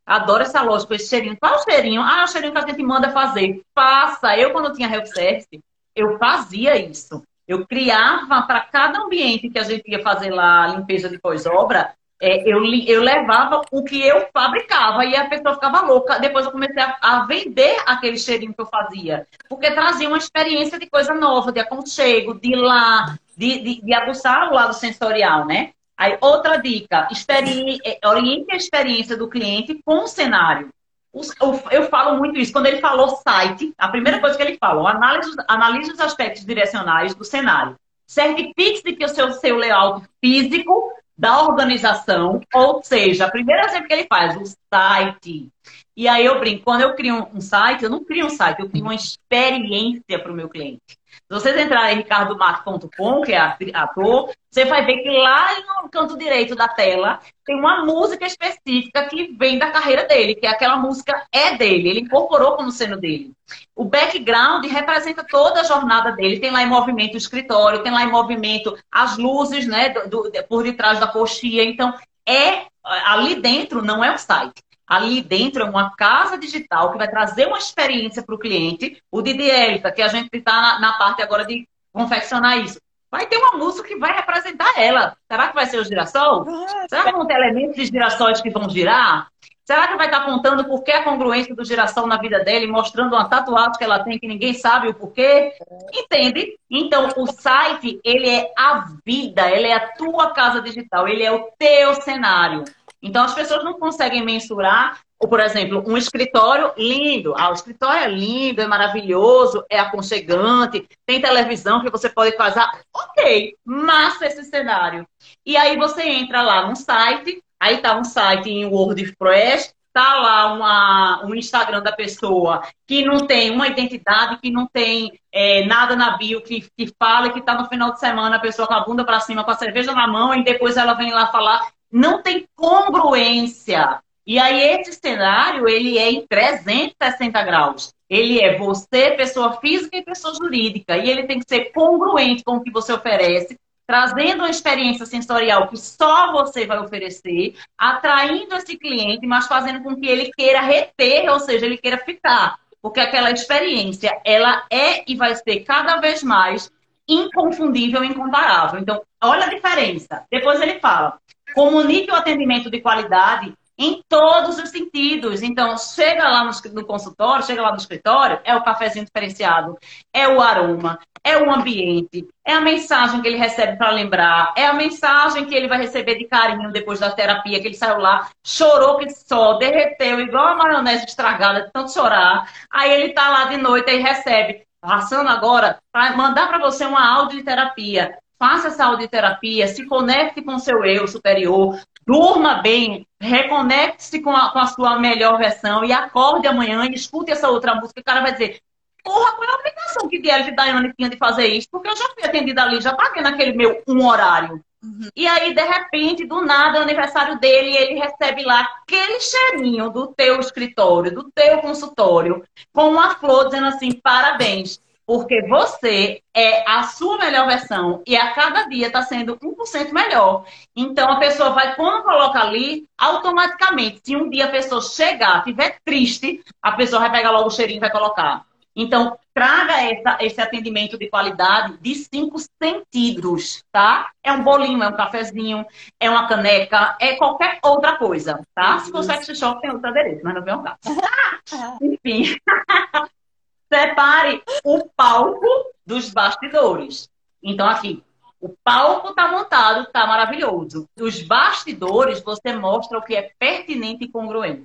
Speaker 1: Adoro essa loja com esse cheirinho. Qual é o cheirinho? Ah, o cheirinho que a gente manda fazer. Faça. Eu, quando tinha Health Service, eu fazia isso. Eu criava para cada ambiente que a gente ia fazer lá, limpeza de pós-obra, é, eu, eu levava o que eu fabricava e a pessoa ficava louca. Depois eu comecei a, a, vender aquele cheirinho que eu fazia. Porque trazia uma experiência de coisa nova, de aconchego, de lá, de, de, de aguçar o lado sensorial, né? Aí, outra dica. É, oriente a experiência do cliente com o cenário. Eu falo muito isso. Quando ele falou site, a primeira coisa que ele falou, analise, analise os aspectos direcionais do cenário. Certifique-se que o seu, seu layout físico da organização, ou seja, a primeira coisa que ele faz, o site. E aí eu brinco, quando eu crio um site, eu não crio um site, eu crio uma experiência para o meu cliente. Vocês entrarem em ricardomato.com, que é ator, você vai ver que lá no canto direito da tela tem uma música específica que vem da carreira dele, que é aquela música é dele, ele incorporou como sendo dele. O background representa toda a jornada dele, tem lá em movimento o escritório, tem lá em movimento as luzes, né, do, do, por detrás da coxia. Então, é ali dentro não é um site. Ali dentro é uma casa digital que vai trazer uma experiência para o cliente. O DDL, que a gente está na, na, parte agora de confeccionar isso. Vai ter uma música que vai representar ela. Será que vai ser o girassol? Será que vão ter elementos de girassóis que vão girar? Será que vai estar contando por que a congruência do girassol na vida dele, mostrando uma tatuagem que ela tem que ninguém sabe o porquê? Entende? Então, o site, ele é a vida, ele é a tua casa digital, ele é o teu cenário. Então, as pessoas não conseguem mensurar, ou, por exemplo, um escritório lindo. Ah, o escritório é lindo, é maravilhoso, é aconchegante, tem televisão que você pode fazer. Ok, massa esse cenário. E aí você entra lá no site, aí tá um site em WordPress, tá lá uma, um Instagram da pessoa que não tem uma identidade, que não tem é, nada na bio, que, que fala que tá no final de semana a pessoa com a bunda para cima, com a cerveja na mão, e depois ela vem lá falar não tem congruência. E aí esse cenário, ele é em 360 graus. Ele é você, pessoa física e pessoa jurídica. E ele tem que ser congruente com o que você oferece, trazendo uma experiência sensorial que só você vai oferecer, atraindo esse cliente, mas fazendo com que ele queira reter, ou seja, ele queira ficar. Porque aquela experiência, ela é e vai ser cada vez mais inconfundível e incomparável. Então, olha a diferença. Depois ele fala, Comunique o atendimento de qualidade em todos os sentidos. Então, chega lá no, consultório, chega lá no escritório, é o cafezinho diferenciado, é o aroma, é o ambiente, é a mensagem que ele recebe para lembrar, é a mensagem que ele vai receber de carinho depois da terapia, que ele saiu lá, chorou que só, derreteu, igual a maionese estragada de tanto chorar. Aí ele tá lá de noite e recebe passando agora para mandar para você uma audioterapia faça essa audioterapia, se conecte com seu eu superior, durma bem, reconecte-se com a, com a sua melhor versão e acorde amanhã e escute essa outra música. O cara vai dizer, porra, qual é a obrigação que Diel e Daiane tinha de fazer isso? Porque eu já fui atendida ali, já paguei naquele meu um horário. Uhum. E aí, de repente, do nada, é o aniversário dele, e ele recebe lá aquele cheirinho do teu escritório, do teu consultório, com uma flor dizendo assim, parabéns. Porque você é a sua melhor versão e a cada dia está sendo 1% melhor. Então a pessoa vai, quando coloca ali, automaticamente, se um dia a pessoa chegar, estiver triste, a pessoa vai pegar logo o cheirinho e vai colocar. Então, traga essa, esse atendimento de qualidade de cinco sentidos, tá? É um bolinho, é um cafezinho, é uma caneca, é qualquer outra coisa, tá? Se for sex shop, tem outro adereço, mas não vem um caso. Enfim. Separe o palco dos bastidores. Então, aqui, o palco está montado, está maravilhoso. Os bastidores, você mostra o que é pertinente e congruente.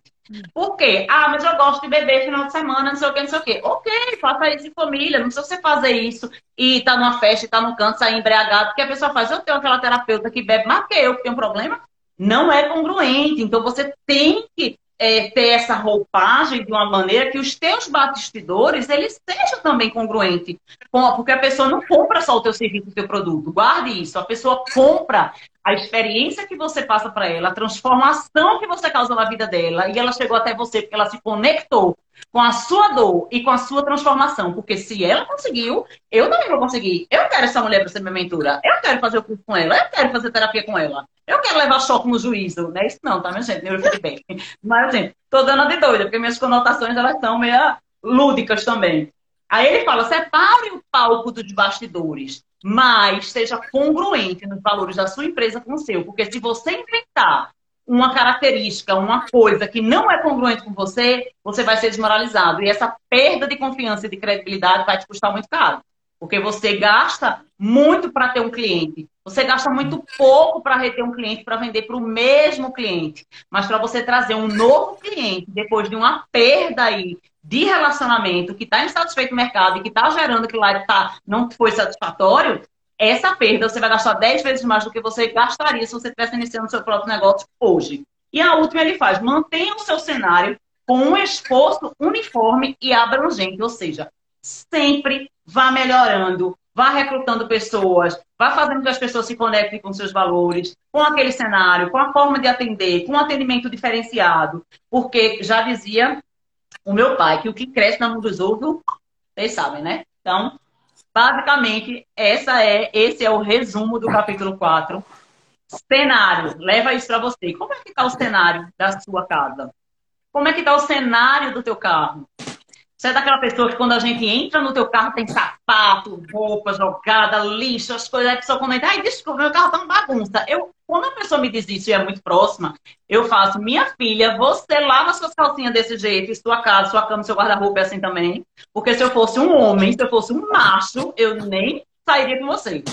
Speaker 1: Por quê? Ah, mas eu gosto de beber final de semana, não sei o que, não sei o quê. Ok, faça isso em família, não precisa você fazer isso e tá numa festa tá no canto, sair embriagado, porque a pessoa faz, eu tenho aquela terapeuta que bebe mais que eu, que tem um problema. Não é congruente. Então você tem que é, ter essa roupagem de uma maneira que os teus bastidores eles sejam também congruentes. Porque a pessoa não compra só o teu serviço, o teu produto. Guarde isso. A pessoa compra a experiência que você passa para ela, a transformação que você causa na vida dela. E ela chegou até você porque ela se conectou com a sua dor e com a sua transformação. Porque se ela conseguiu, eu também vou conseguir. Eu quero essa mulher para ser minha mentora. Eu quero fazer o curso com ela. Eu quero fazer terapia com ela. Eu quero levar choque no juízo. Não é isso não, tá, minha gente? Neurofeedback. Mas, assim, tô dando de doida, porque minhas conotações, elas são meio lúdicas também. Aí ele fala, separe o palco dos bastidores, mas seja congruente nos valores da sua empresa com o seu. Porque se você inventar uma característica, uma coisa que não é congruente com você, você vai ser desmoralizado. E essa perda de confiança e de credibilidade vai te custar muito caro. Porque você gasta muito para ter um cliente. Você gasta muito pouco para reter um cliente, para vender para o mesmo cliente. Mas para você trazer um novo cliente, depois de uma perda aí de relacionamento, que está insatisfeito no mercado e que está gerando que lá tá, não foi satisfatório, essa perda você vai gastar 10 vezes mais do que você gastaria se você estivesse iniciando seu próprio negócio hoje. E a última ele faz, mantenha o seu cenário com um esforço uniforme e abrangente, ou seja, sempre vá melhorando, vá recrutando pessoas, vá fazendo que as pessoas se conectem com seus valores, com aquele cenário, com a forma de atender, com um atendimento diferenciado. Porque já dizia o meu pai que o que cresce na mão dos outros, vocês sabem, né? Então, Basicamente, essa é, esse é o resumo do capítulo 4. Cenário, leva isso para você. Como é que está o cenário da sua casa? Como é que está o cenário do teu carro? Você é daquela pessoa que quando a gente entra no teu carro tem sapato, roupa jogada, lixo, as coisas, a pessoa comenta, ai, desculpa, meu carro tá uma bagunça. Eu, quando a pessoa me diz isso e é muito próxima, eu faço, minha filha, você lava suas calcinhas desse jeito, sua casa, sua cama, seu guarda-roupa é assim também. Porque se eu fosse um homem, se eu fosse um macho, eu nem sairia com você.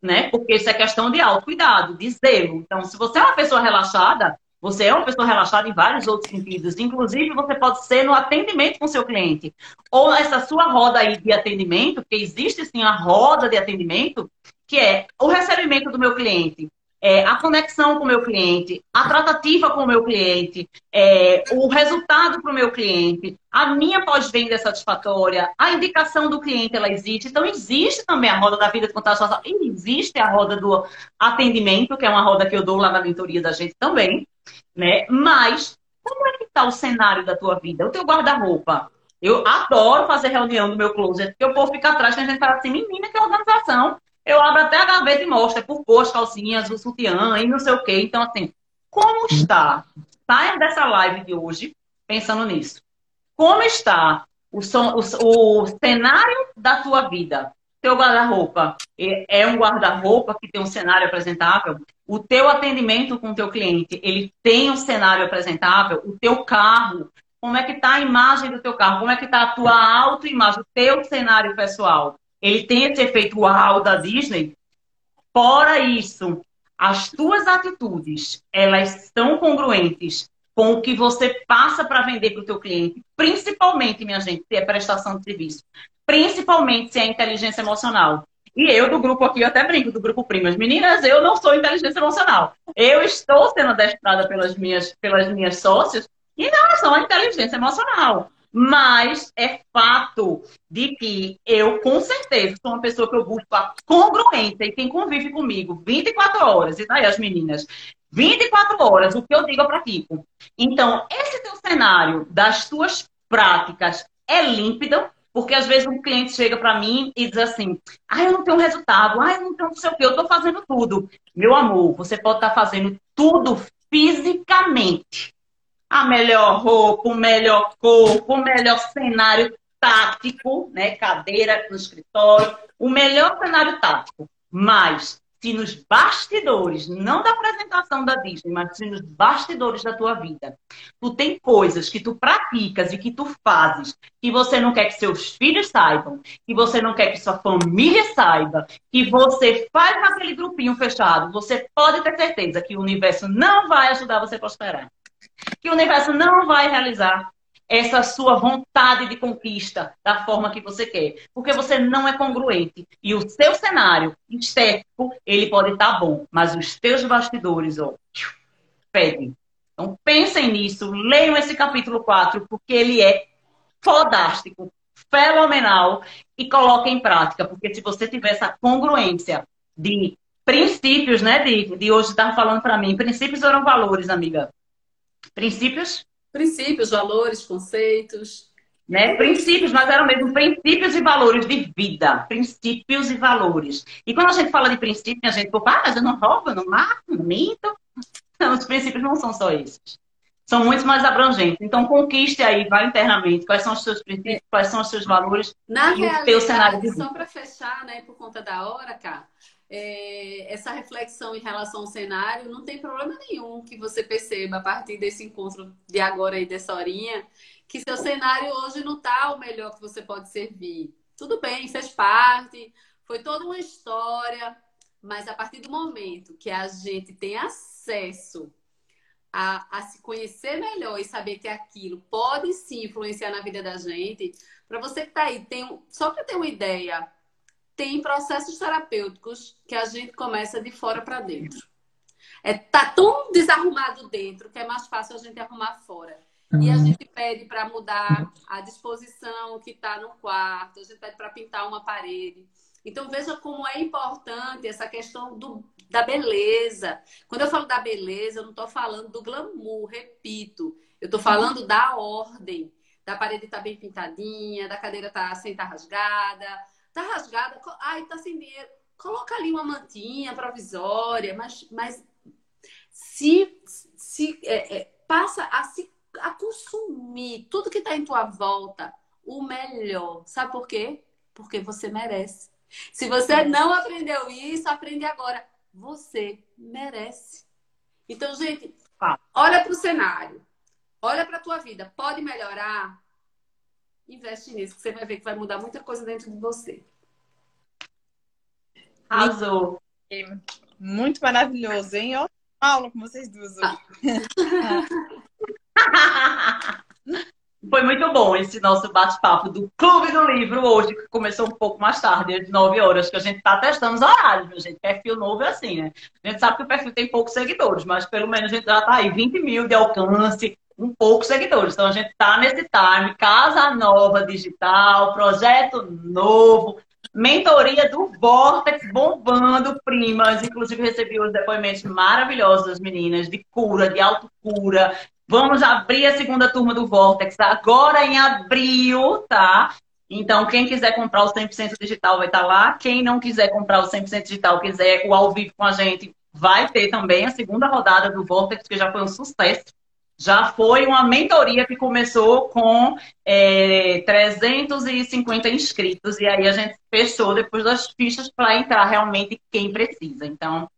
Speaker 1: Né? Porque isso é questão de autocuidado, de zelo. Então, se você é uma pessoa relaxada, você é uma pessoa relaxada em vários outros sentidos. Inclusive, você pode ser no atendimento com seu cliente. Ou essa sua roda aí de atendimento, porque existe sim a roda de atendimento, que é o recebimento do meu cliente. É, a conexão com o meu cliente, a tratativa com o meu cliente, é, o resultado para o meu cliente, a minha pós-venda é satisfatória, a indicação do cliente ela existe. Então, existe também a roda da vida de contato e existe a roda do atendimento, que é uma roda que eu dou lá na mentoria da gente também né? Mas como é que está o cenário da tua vida? O teu guarda-roupa. Eu adoro fazer reunião do meu closet, porque o povo fica atrás a gente fala assim, menina, que organização. Eu abro até a gaveta e mostro, é por cor, as calcinhas, o sutiã e não sei o quê. Então, assim, como está? Saia dessa live de hoje pensando nisso. Como está o, som, o, o cenário da tua vida? Teu guarda-roupa é um guarda-roupa que tem um cenário apresentável? O teu atendimento com o teu cliente, ele tem um cenário apresentável? O teu carro, como é que está a imagem do teu carro? Como é que está a tua autoimagem, o teu cenário pessoal? Ele tem esse efeito uau da Disney? Fora isso, as tuas atitudes, elas estão congruentes com o que você passa para vender para o teu cliente, principalmente, minha gente, é prestação de serviço principalmente se é inteligência emocional. E eu do grupo aqui, eu até brinco do grupo Primas. Meninas, eu não sou inteligência emocional. Eu estou sendo adestrada pelas minhas, pelas minhas sócias em relação à inteligência emocional. Mas é fato de que eu, com certeza, sou uma pessoa que eu busco a congruência e quem convive comigo 24 horas, e daí as meninas, 24 horas, o que eu digo para Kiko. Então, esse teu cenário das tuas práticas é límpido, porque às vezes um cliente chega para mim e diz assim: ah, eu não tenho resultado, ah, eu não tenho não sei o quê, eu estou fazendo tudo. Meu amor, você pode estar tá fazendo tudo fisicamente a melhor roupa, o melhor corpo, o melhor cenário tático, né? Cadeira no escritório, o melhor cenário tático. Mas se nos bastidores, não da apresentação da Disney, mas se nos bastidores da tua vida, tu tem coisas que tu praticas e que tu fazes que você não quer que seus filhos saibam, que você não quer que sua família saiba, que você faz naquele grupinho fechado, você pode ter certeza que o universo não vai ajudar você a prosperar que o universo não vai realizar essa sua vontade de conquista da forma que você quer, porque você não é congruente e o seu cenário estético ele pode estar tá bom, mas os teus bastidores, ó, pedem. Então pensem nisso, leiam esse capítulo 4, porque ele é fodástico, fenomenal e coloquem em prática, porque se você tiver essa congruência de princípios, né, de, de hoje estar falando para mim, princípios eram valores, amiga. Princípios?
Speaker 2: Princípios, valores, conceitos.
Speaker 1: Né? Princípios, mas eram mesmo princípios e valores de vida. Princípios e valores. E quando a gente fala de princípios, a gente fala, ah, eu não roubo, eu não mato, não minto. Não, os princípios não são só esses. São muito mais abrangentes. Então, conquiste aí, vá internamente. Quais são os seus princípios, quais são os seus valores.
Speaker 2: Na realidade, só para fechar, né, por conta da hora, cara, é, essa reflexão em relação ao cenário, não tem problema nenhum que você perceba a partir desse encontro de agora e dessa horinha, que seu cenário hoje não está o melhor que você pode servir. Tudo bem, fez parte, foi toda uma história, mas a partir do momento que a gente tem acesso a, a se conhecer melhor e saber que aquilo pode sim influenciar na vida da gente, para você que está aí, tem, só para ter uma ideia, tem processos terapêuticos que a gente começa de fora para dentro. É, tá tão desarrumado dentro que é mais fácil a gente arrumar fora. E a uhum. gente pede para mudar a disposição que está no quarto, a gente pede para pintar uma parede. Então veja como é importante essa questão do, da beleza. Quando eu falo da beleza, eu não estou falando do glamour, repito. Eu estou falando da ordem. Da parede estar tá bem pintadinha, da cadeira estar tá sem estar tá rasgada, Tá rasgada, ai, tá sem dinheiro. Coloca ali uma mantinha provisória, mas, mas se, se é, é, passa a se a consumir tudo que está em tua volta, o melhor. Sabe por quê? Porque você merece. Se você não aprendeu isso, aprende agora. Você merece. Então, gente, olha para o cenário. Olha para a tua vida. Pode melhorar? investe nisso, que você vai ver que vai mudar muita coisa dentro de você.
Speaker 1: Arrasou.
Speaker 3: Muito maravilhoso, hein? Ó, aula com vocês duas hoje.
Speaker 1: Foi muito bom esse nosso bate-papo do Clube do Livro hoje, que começou um pouco mais tarde, às 9 horas, que a gente está testando os horários, meu gente. Perfil novo é assim, né? A gente sabe que o perfil tem poucos seguidores, mas pelo menos a gente já está aí 20 mil de alcance, um pouco seguidores. Então a gente está nesse time, casa nova digital, projeto novo, mentoria do Vortex bombando, primas. Inclusive recebi os depoimentos maravilhosos das meninas de cura, de autocura. Vamos abrir a segunda turma do Vortex agora em abril, tá? Então, quem quiser comprar o 100% digital vai estar tá lá. Quem não quiser comprar o 100% digital, quiser o ao vivo com a gente, vai ter também a segunda rodada do Vortex, que já foi um sucesso já foi uma mentoria que começou com é, 350 inscritos e aí a gente fechou depois das fichas para entrar realmente quem precisa. Então,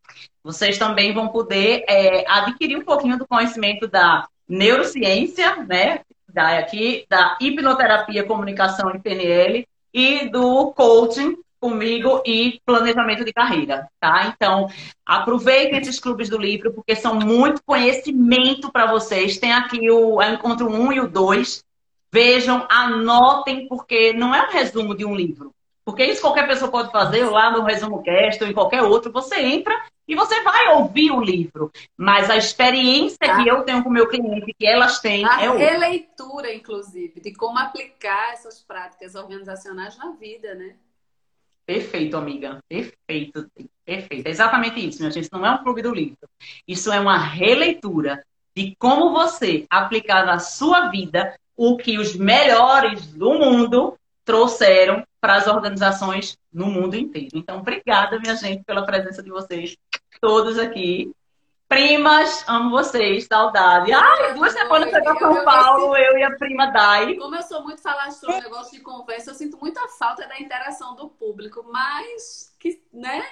Speaker 1: vocês também vão poder é, adquirir um pouquinho do conhecimento da neurociência, né? Da, aqui, da hipnoterapia, comunicação e PNL e do coaching comigo e planejamento de carreira, tá? Então, aproveitem esses clubes do livro, porque são muito conhecimento para vocês. Tem aqui o Encontro 1 e o 2. Vejam, anotem, porque não é um resumo de um livro. Porque isso qualquer pessoa pode fazer, lá no Resumo Cast ou em qualquer outro, você entra e você vai ouvir o livro. Mas a experiência ah. que eu tenho com o meu cliente, que elas têm,
Speaker 2: a
Speaker 1: é
Speaker 2: outra. A releitura, inclusive, de como aplicar essas práticas organizacionais na vida, né?
Speaker 1: Perfeito, amiga. Perfeito. Perfeito. É exatamente isso, minha gente. Isso não é um clube do livro. Isso é uma releitura de como você aplicar na sua vida o que os melhores do mundo trouxeram para as organizações no mundo inteiro. Então, obrigada, minha gente, pela presença de vocês todos aqui. Primas, amo vocês, saudade. Ai, duas semanas foi para São Paulo, eu, eu e a prima Dai.
Speaker 2: Como eu sou muito falastrona, negócio de conversa, eu sinto muita falta da interação do público, mas que, né?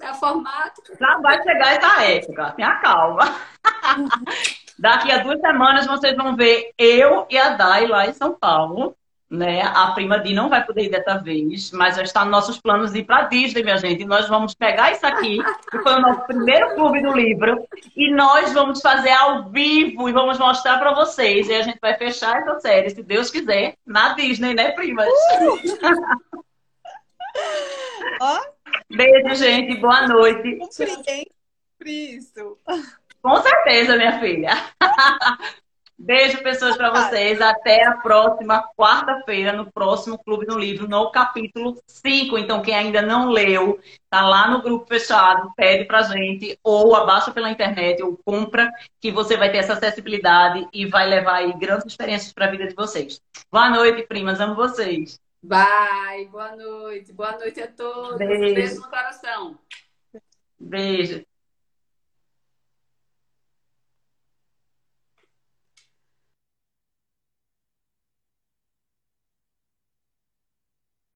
Speaker 2: É o formato.
Speaker 1: Já vai chegar essa época, tenha calma. Daqui a duas semanas vocês vão ver eu e a Dai lá em São Paulo né? A prima Di não vai poder ir dessa vez, mas já está nos nossos planos de ir para Disney, minha gente. E nós vamos pegar isso aqui, que foi o nosso primeiro clube do livro, e nós vamos fazer ao vivo e vamos mostrar para vocês. E a gente vai fechar essa série, se Deus quiser, na Disney, né, primas? Uh! Beijo, gente. Boa noite.
Speaker 3: Isso.
Speaker 1: Com certeza, minha filha. Beijo, pessoas, para vocês. Até a próxima quarta-feira, no próximo Clube do Livro, no capítulo 5. Então, quem ainda não leu, tá lá no grupo fechado, pede pra gente, ou abaixa pela internet, ou compra, que você vai ter essa acessibilidade e vai levar aí grandes experiências para a vida de vocês. Boa noite, primas. Amo vocês.
Speaker 2: Bye. Boa noite. Boa noite a todos. Beijo, Beijo no coração.
Speaker 1: Beijo.